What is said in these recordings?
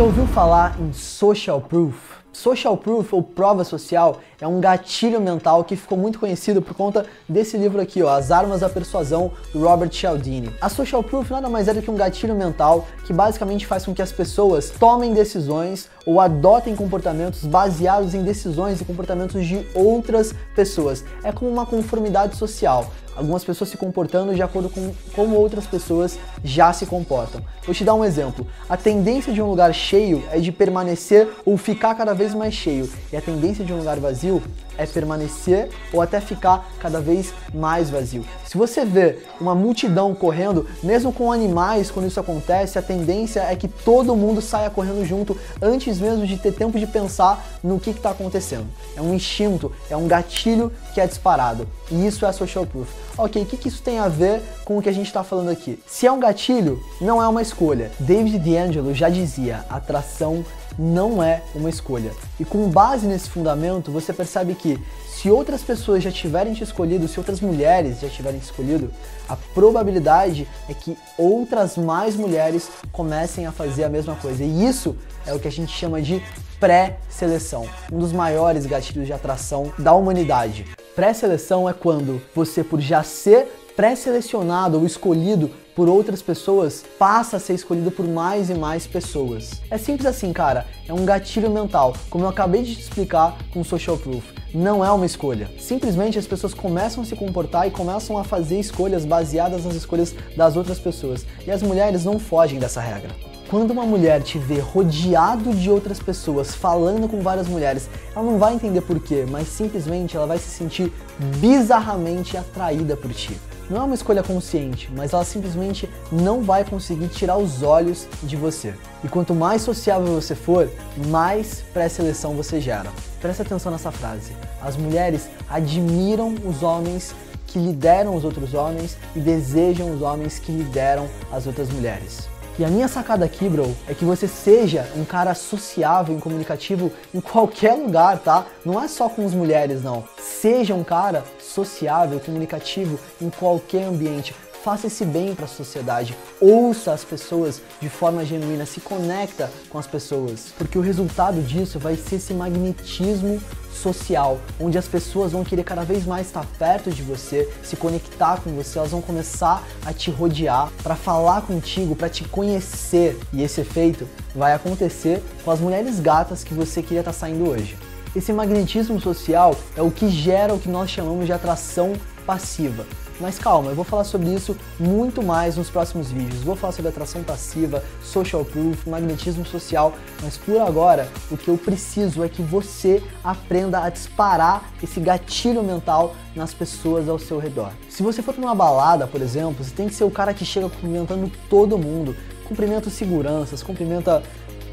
ouviu falar em social proof? Social proof ou prova social é um gatilho mental que ficou muito conhecido por conta desse livro aqui, ó, As Armas da Persuasão, do Robert Cialdini. A social proof nada mais é do que um gatilho mental que basicamente faz com que as pessoas tomem decisões ou adotem comportamentos baseados em decisões e comportamentos de outras pessoas. É como uma conformidade social algumas pessoas se comportando de acordo com como outras pessoas já se comportam. Vou te dar um exemplo. A tendência de um lugar cheio é de permanecer ou ficar cada vez mais cheio, e a tendência de um lugar vazio é permanecer ou até ficar cada vez mais vazio. Se você vê uma multidão correndo, mesmo com animais, quando isso acontece, a tendência é que todo mundo saia correndo junto antes mesmo de ter tempo de pensar no que está acontecendo. É um instinto, é um gatilho que é disparado. E isso é social proof. Ok, o que, que isso tem a ver com o que a gente está falando aqui? Se é um gatilho, não é uma escolha. David D'Angelo já dizia: atração não é uma escolha. E com base nesse fundamento, você percebe que se outras pessoas já tiverem te escolhido, se outras mulheres já tiverem te escolhido, a probabilidade é que outras mais mulheres comecem a fazer a mesma coisa. E isso é o que a gente chama de pré-seleção, um dos maiores gatilhos de atração da humanidade. Pré-seleção é quando você, por já ser pré-selecionado ou escolhido por outras pessoas, passa a ser escolhido por mais e mais pessoas. É simples assim, cara. É um gatilho mental, como eu acabei de te explicar com o Social Proof. Não é uma escolha. Simplesmente as pessoas começam a se comportar e começam a fazer escolhas baseadas nas escolhas das outras pessoas. E as mulheres não fogem dessa regra. Quando uma mulher te vê rodeado de outras pessoas, falando com várias mulheres, ela não vai entender porquê, mas simplesmente ela vai se sentir bizarramente atraída por ti. Não é uma escolha consciente, mas ela simplesmente não vai conseguir tirar os olhos de você. E quanto mais sociável você for, mais pré-seleção você gera. Preste atenção nessa frase. As mulheres admiram os homens que lideram os outros homens e desejam os homens que lideram as outras mulheres. E a minha sacada aqui, bro, é que você seja um cara sociável e comunicativo em qualquer lugar, tá? Não é só com as mulheres, não. Seja um cara sociável, comunicativo em qualquer ambiente. Faça esse bem para a sociedade, ouça as pessoas de forma genuína, se conecta com as pessoas, porque o resultado disso vai ser esse magnetismo social, onde as pessoas vão querer cada vez mais estar perto de você, se conectar com você, elas vão começar a te rodear para falar contigo, para te conhecer. E esse efeito vai acontecer com as mulheres gatas que você queria estar saindo hoje. Esse magnetismo social é o que gera o que nós chamamos de atração passiva. Mas calma, eu vou falar sobre isso muito mais nos próximos vídeos. Vou falar sobre atração passiva, social proof, magnetismo social, mas por agora o que eu preciso é que você aprenda a disparar esse gatilho mental nas pessoas ao seu redor. Se você for para uma balada, por exemplo, você tem que ser o cara que chega cumprimentando todo mundo, cumprimenta seguranças, cumprimenta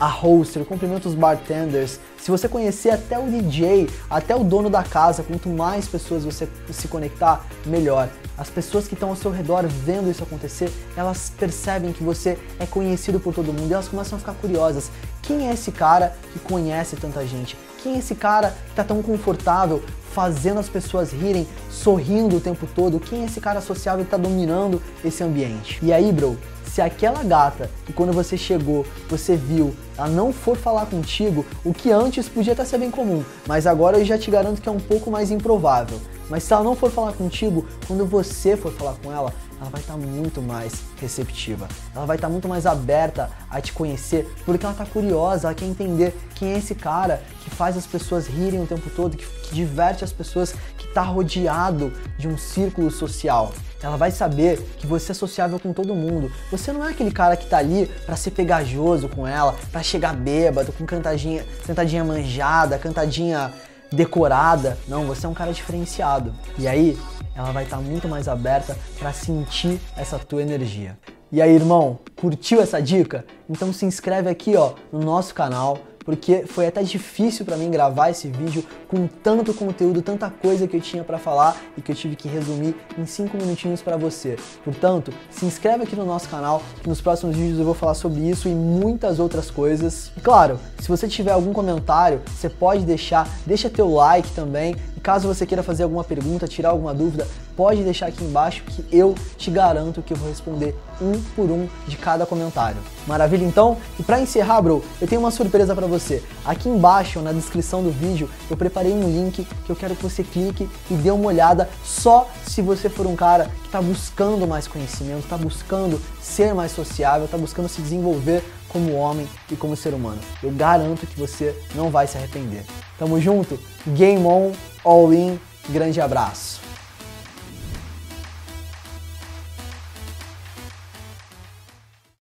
a hoster, cumprimenta os bartenders. Se você conhecer até o DJ, até o dono da casa, quanto mais pessoas você se conectar, melhor. As pessoas que estão ao seu redor vendo isso acontecer, elas percebem que você é conhecido por todo mundo e elas começam a ficar curiosas. Quem é esse cara que conhece tanta gente? Quem é esse cara que está tão confortável fazendo as pessoas rirem, sorrindo o tempo todo? Quem é esse cara sociável que está dominando esse ambiente? E aí, bro, se aquela gata que quando você chegou, você viu, ela não for falar contigo, o que antes podia até ser bem comum, mas agora eu já te garanto que é um pouco mais improvável. Mas se ela não for falar contigo, quando você for falar com ela, ela vai estar tá muito mais receptiva. Ela vai estar tá muito mais aberta a te conhecer, porque ela está curiosa, ela quer entender quem é esse cara que faz as pessoas rirem o tempo todo, que, que diverte as pessoas, que está rodeado de um círculo social. Ela vai saber que você é sociável com todo mundo. Você não é aquele cara que tá ali para ser pegajoso com ela, para chegar bêbado, com cantadinha, cantadinha manjada, cantadinha decorada. Não, você é um cara diferenciado. E aí, ela vai estar tá muito mais aberta para sentir essa tua energia. E aí, irmão, curtiu essa dica? Então se inscreve aqui, ó, no nosso canal porque foi até difícil para mim gravar esse vídeo com tanto conteúdo, tanta coisa que eu tinha para falar e que eu tive que resumir em 5 minutinhos para você. Portanto, se inscreve aqui no nosso canal, que nos próximos vídeos eu vou falar sobre isso e muitas outras coisas. E claro, se você tiver algum comentário, você pode deixar, deixa teu like também caso você queira fazer alguma pergunta, tirar alguma dúvida, pode deixar aqui embaixo que eu te garanto que eu vou responder um por um de cada comentário. Maravilha então? E para encerrar, bro, eu tenho uma surpresa para você. Aqui embaixo, na descrição do vídeo, eu preparei um link que eu quero que você clique e dê uma olhada só se você for um cara que está buscando mais conhecimento, está buscando ser mais sociável, está buscando se desenvolver como homem e como ser humano. Eu garanto que você não vai se arrepender. Tamo junto? Game on, all in, grande abraço.